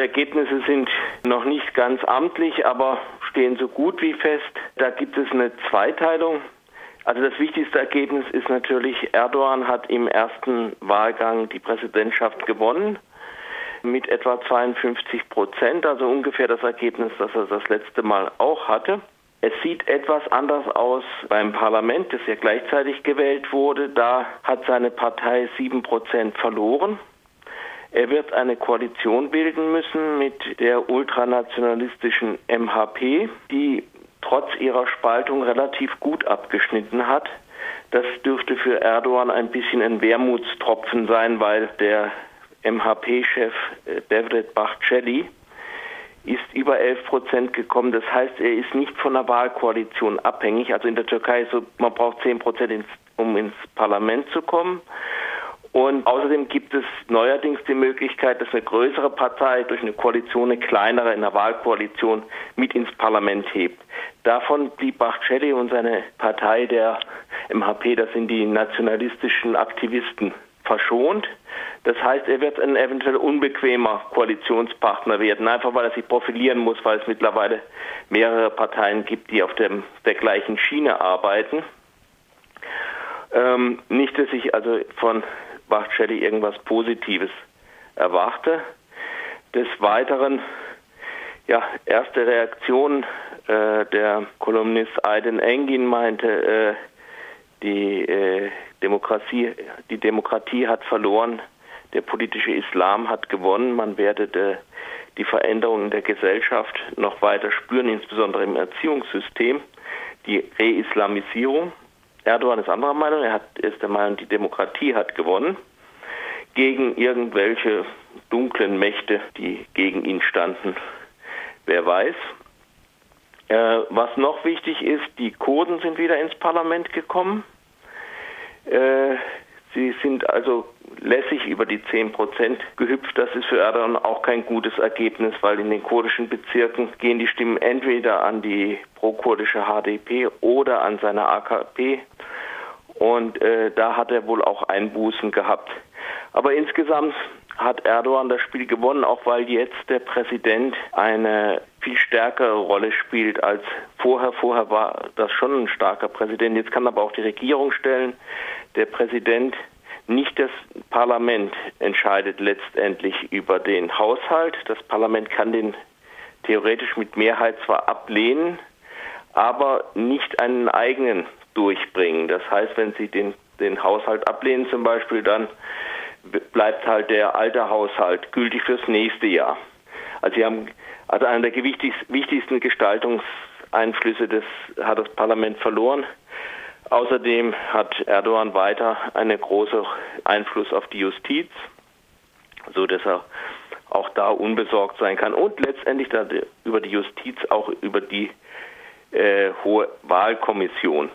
Ergebnisse sind noch nicht ganz amtlich, aber stehen so gut wie fest. Da gibt es eine Zweiteilung. Also das wichtigste Ergebnis ist natürlich, Erdogan hat im ersten Wahlgang die Präsidentschaft gewonnen mit etwa 52 Prozent, also ungefähr das Ergebnis, das er das letzte Mal auch hatte. Es sieht etwas anders aus beim Parlament, das ja gleichzeitig gewählt wurde. Da hat seine Partei sieben Prozent verloren. Er wird eine Koalition bilden müssen mit der ultranationalistischen MHP, die trotz ihrer Spaltung relativ gut abgeschnitten hat. Das dürfte für Erdogan ein bisschen ein Wermutstropfen sein, weil der MHP-Chef äh, Devlet Bahçeli ist über 11 Prozent gekommen. Das heißt, er ist nicht von der Wahlkoalition abhängig. Also in der Türkei so, man braucht 10 Prozent, um ins Parlament zu kommen. Und außerdem gibt es neuerdings die Möglichkeit, dass eine größere Partei durch eine Koalition eine kleinere in der Wahlkoalition mit ins Parlament hebt. Davon blieb Bachcelli und seine Partei, der MHP, das sind die nationalistischen Aktivisten, verschont. Das heißt, er wird ein eventuell unbequemer Koalitionspartner werden, einfach weil er sich profilieren muss, weil es mittlerweile mehrere Parteien gibt, die auf dem, der gleichen Schiene arbeiten. Ähm, nicht, dass ich also von Bachcelli irgendwas Positives erwarte. Des Weiteren, ja, erste Reaktion, äh, der Kolumnist Aydin Engin meinte, äh, die äh, Demokratie, die Demokratie hat verloren, der politische Islam hat gewonnen, man werde de, die Veränderungen der Gesellschaft noch weiter spüren, insbesondere im Erziehungssystem, die Reislamisierung. Erdogan ist anderer Meinung, er hat, ist der Meinung, die Demokratie hat gewonnen gegen irgendwelche dunklen Mächte, die gegen ihn standen. Wer weiß. Äh, was noch wichtig ist, die Kurden sind wieder ins Parlament gekommen. Äh, sie sind also lässig über die 10 Prozent gehüpft. Das ist für Erdogan auch kein gutes Ergebnis, weil in den kurdischen Bezirken gehen die Stimmen entweder an die pro-kurdische HDP oder an seine AKP. Und äh, da hat er wohl auch Einbußen gehabt. Aber insgesamt hat Erdogan das Spiel gewonnen, auch weil jetzt der Präsident eine viel stärkere Rolle spielt als vorher. Vorher war das schon ein starker Präsident. Jetzt kann aber auch die Regierung stellen. Der Präsident, nicht das Parlament entscheidet letztendlich über den Haushalt. Das Parlament kann den theoretisch mit Mehrheit zwar ablehnen, aber nicht einen eigenen durchbringen. Das heißt, wenn Sie den, den Haushalt ablehnen zum Beispiel, dann bleibt halt der alte Haushalt gültig fürs nächste Jahr. Also sie haben also einer der wichtigsten Gestaltungseinflüsse des, hat das Parlament verloren. Außerdem hat Erdogan weiter einen großen Einfluss auf die Justiz, so dass er auch da unbesorgt sein kann und letztendlich über die Justiz auch über die äh, hohe Wahlkommission.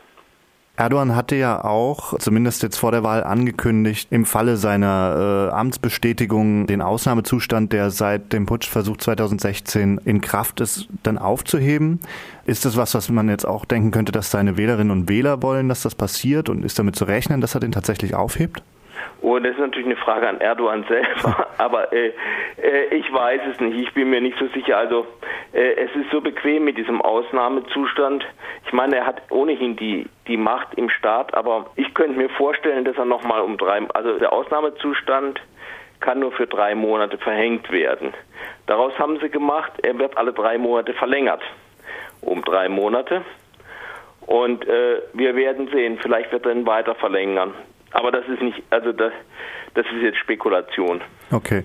Erdogan hatte ja auch, zumindest jetzt vor der Wahl, angekündigt, im Falle seiner äh, Amtsbestätigung den Ausnahmezustand, der seit dem Putschversuch 2016 in Kraft ist, dann aufzuheben. Ist das was, was man jetzt auch denken könnte, dass seine Wählerinnen und Wähler wollen, dass das passiert und ist damit zu rechnen, dass er den tatsächlich aufhebt? Oh, das ist natürlich eine Frage an Erdogan selber, aber äh, äh, ich weiß es nicht. Ich bin mir nicht so sicher. Also äh, es ist so bequem mit diesem Ausnahmezustand. Ich meine, er hat ohnehin die die Macht im Staat, aber ich könnte mir vorstellen, dass er nochmal um drei, also der Ausnahmezustand kann nur für drei Monate verhängt werden. Daraus haben sie gemacht, er wird alle drei Monate verlängert um drei Monate. Und äh, wir werden sehen, vielleicht wird er ihn weiter verlängern. Aber das ist nicht, also das, das ist jetzt Spekulation. Okay.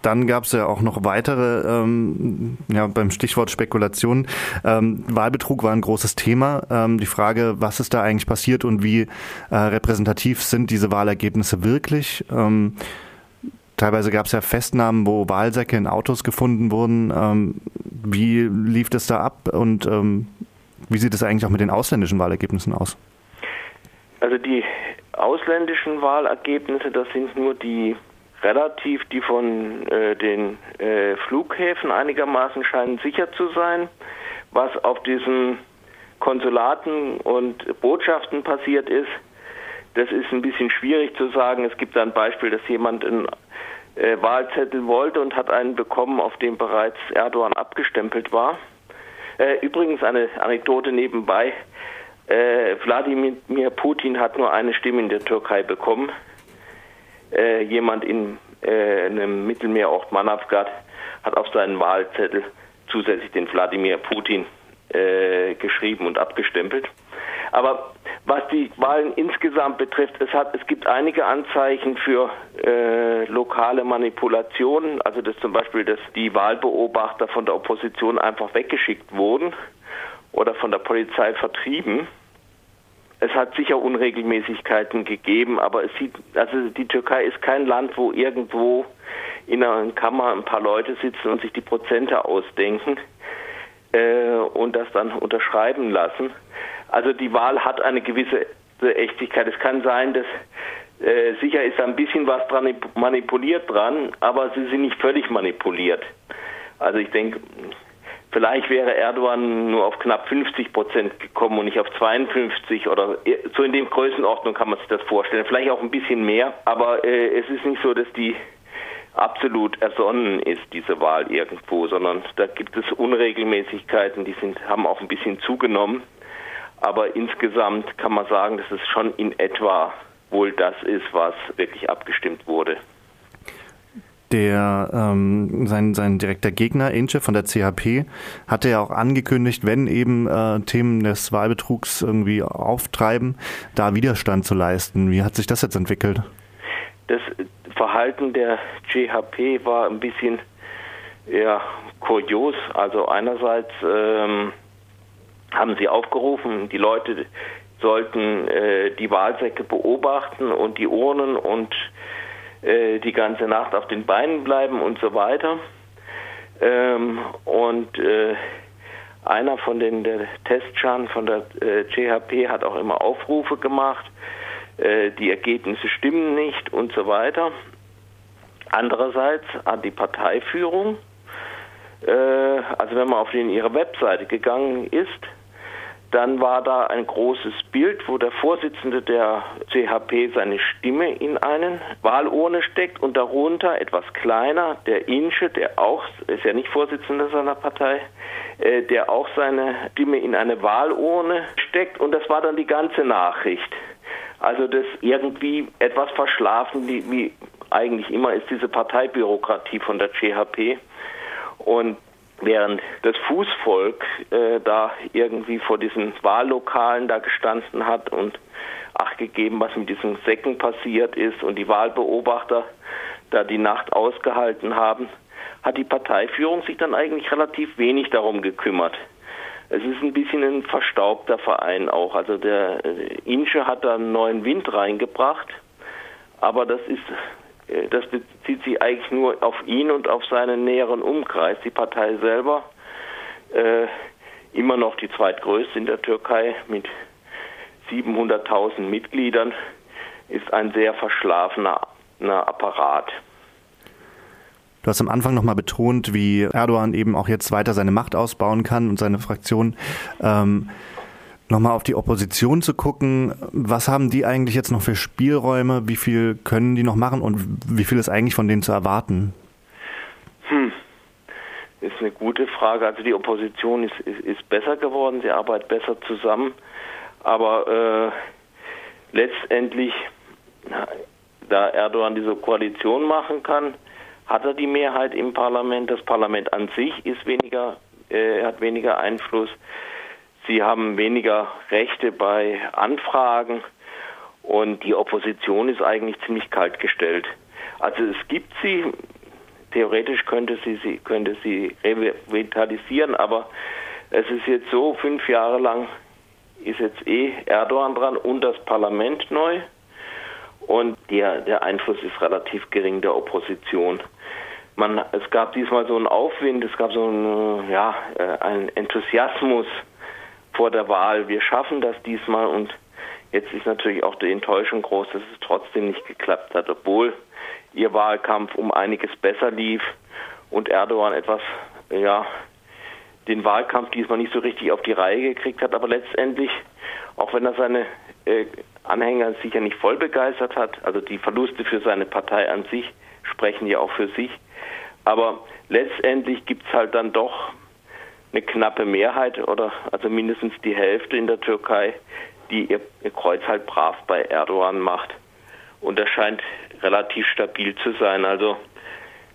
Dann gab es ja auch noch weitere, ähm, ja, beim Stichwort Spekulation. Ähm, Wahlbetrug war ein großes Thema. Ähm, die Frage, was ist da eigentlich passiert und wie äh, repräsentativ sind diese Wahlergebnisse wirklich? Ähm, teilweise gab es ja Festnahmen, wo Wahlsäcke in Autos gefunden wurden. Ähm, wie lief das da ab und ähm, wie sieht es eigentlich auch mit den ausländischen Wahlergebnissen aus? Also die ausländischen Wahlergebnisse, das sind nur die relativ, die von äh, den äh, Flughäfen einigermaßen scheinen sicher zu sein. Was auf diesen Konsulaten und Botschaften passiert ist, das ist ein bisschen schwierig zu sagen. Es gibt ein Beispiel, dass jemand ein, äh, Wahlzettel wollte und hat einen bekommen, auf dem bereits Erdogan abgestempelt war. Äh, übrigens eine Anekdote nebenbei. Äh, Wladimir Putin hat nur eine Stimme in der Türkei bekommen. Äh, jemand in äh, einem Mittelmeerort Manavgat hat auf seinen Wahlzettel zusätzlich den Wladimir Putin äh, geschrieben und abgestempelt. Aber was die Wahlen insgesamt betrifft, es, hat, es gibt einige Anzeichen für äh, lokale Manipulationen, also dass zum Beispiel, dass die Wahlbeobachter von der Opposition einfach weggeschickt wurden oder von der Polizei vertrieben. Es hat sicher Unregelmäßigkeiten gegeben, aber es sieht, also die Türkei ist kein Land, wo irgendwo in einer Kammer ein paar Leute sitzen und sich die Prozente ausdenken äh, und das dann unterschreiben lassen. Also die Wahl hat eine gewisse Echtigkeit. Es kann sein, dass äh, sicher ist ein bisschen was dran manipuliert dran, aber sie sind nicht völlig manipuliert. Also ich denke, vielleicht wäre Erdogan nur auf knapp 50 Prozent gekommen und nicht auf 52 oder so in dem Größenordnung kann man sich das vorstellen. Vielleicht auch ein bisschen mehr, aber äh, es ist nicht so, dass die absolut ersonnen ist, diese Wahl irgendwo, sondern da gibt es Unregelmäßigkeiten, die sind, haben auch ein bisschen zugenommen. Aber insgesamt kann man sagen, dass es schon in etwa wohl das ist, was wirklich abgestimmt wurde. Der ähm, sein, sein direkter Gegner, Inche von der CHP, hatte ja auch angekündigt, wenn eben äh, Themen des Wahlbetrugs irgendwie auftreiben, da Widerstand zu leisten. Wie hat sich das jetzt entwickelt? Das Verhalten der CHP war ein bisschen ja, kurios. Also einerseits ähm, haben sie aufgerufen, die Leute sollten äh, die Wahlsäcke beobachten und die Urnen und äh, die ganze Nacht auf den Beinen bleiben und so weiter. Ähm, und äh, einer von den der Testschan von der äh, CHP hat auch immer Aufrufe gemacht, äh, die Ergebnisse stimmen nicht und so weiter. Andererseits hat die Parteiführung, äh, also wenn man auf den, ihre Webseite gegangen ist, dann war da ein großes Bild, wo der Vorsitzende der CHP seine Stimme in einen Wahlurne steckt und darunter etwas kleiner der Insche, der auch, ist ja nicht Vorsitzender seiner Partei, äh, der auch seine Stimme in eine Wahlurne steckt und das war dann die ganze Nachricht. Also das irgendwie etwas verschlafen, wie, wie eigentlich immer ist diese Parteibürokratie von der CHP und während das Fußvolk äh, da irgendwie vor diesen Wahllokalen da gestanden hat und Acht gegeben, was mit diesen Säcken passiert ist und die Wahlbeobachter da die Nacht ausgehalten haben, hat die Parteiführung sich dann eigentlich relativ wenig darum gekümmert. Es ist ein bisschen ein verstaubter Verein auch. Also der äh, Insche hat da einen neuen Wind reingebracht, aber das ist das bezieht sich eigentlich nur auf ihn und auf seinen näheren Umkreis. Die Partei selber, äh, immer noch die zweitgrößte in der Türkei mit 700.000 Mitgliedern, ist ein sehr verschlafener Apparat. Du hast am Anfang nochmal betont, wie Erdogan eben auch jetzt weiter seine Macht ausbauen kann und seine Fraktion. Ähm, nochmal auf die Opposition zu gucken. Was haben die eigentlich jetzt noch für Spielräume? Wie viel können die noch machen und wie viel ist eigentlich von denen zu erwarten? Hm. Ist eine gute Frage. Also die Opposition ist, ist, ist besser geworden, sie arbeitet besser zusammen. Aber äh, letztendlich, da Erdogan diese Koalition machen kann, hat er die Mehrheit im Parlament. Das Parlament an sich ist weniger, äh, hat weniger Einfluss. Sie haben weniger Rechte bei Anfragen und die Opposition ist eigentlich ziemlich kalt gestellt. Also es gibt sie, theoretisch könnte sie, sie, könnte sie revitalisieren, aber es ist jetzt so, fünf Jahre lang ist jetzt eh Erdogan dran und das Parlament neu und der, der Einfluss ist relativ gering der Opposition. Man, es gab diesmal so einen Aufwind, es gab so einen, ja, äh, einen Enthusiasmus, vor der Wahl, wir schaffen das diesmal und jetzt ist natürlich auch die Enttäuschung groß, dass es trotzdem nicht geklappt hat, obwohl ihr Wahlkampf um einiges besser lief und Erdogan etwas, ja, den Wahlkampf diesmal nicht so richtig auf die Reihe gekriegt hat, aber letztendlich, auch wenn er seine äh, Anhänger sicher nicht voll begeistert hat, also die Verluste für seine Partei an sich sprechen ja auch für sich. Aber letztendlich gibt es halt dann doch eine knappe Mehrheit oder also mindestens die Hälfte in der Türkei, die ihr, ihr Kreuz halt brav bei Erdogan macht. Und das scheint relativ stabil zu sein. Also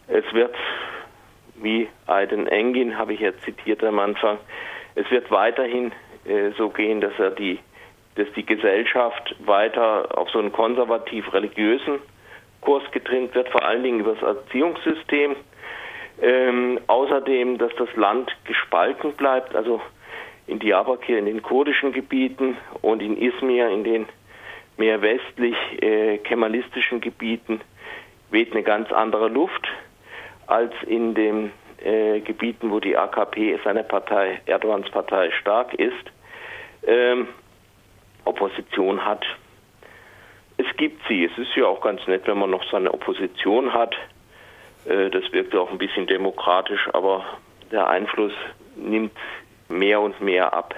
es wird, wie Aydin Engin, habe ich ja zitiert am Anfang, es wird weiterhin äh, so gehen, dass er die, dass die Gesellschaft weiter auf so einen konservativ-religiösen Kurs getrimmt wird, vor allen Dingen über das Erziehungssystem. Ähm, außerdem, dass das Land gespalten bleibt, also in Diyarbakir in den kurdischen Gebieten und in Izmir in den mehr westlich äh, kemalistischen Gebieten weht eine ganz andere Luft als in den äh, Gebieten, wo die AKP, seine Partei, Erdogans Partei, stark ist, ähm, Opposition hat. Es gibt sie. Es ist ja auch ganz nett, wenn man noch seine Opposition hat. Äh, das wirkt auch ein bisschen demokratisch, aber der Einfluss nimmt mehr und mehr ab.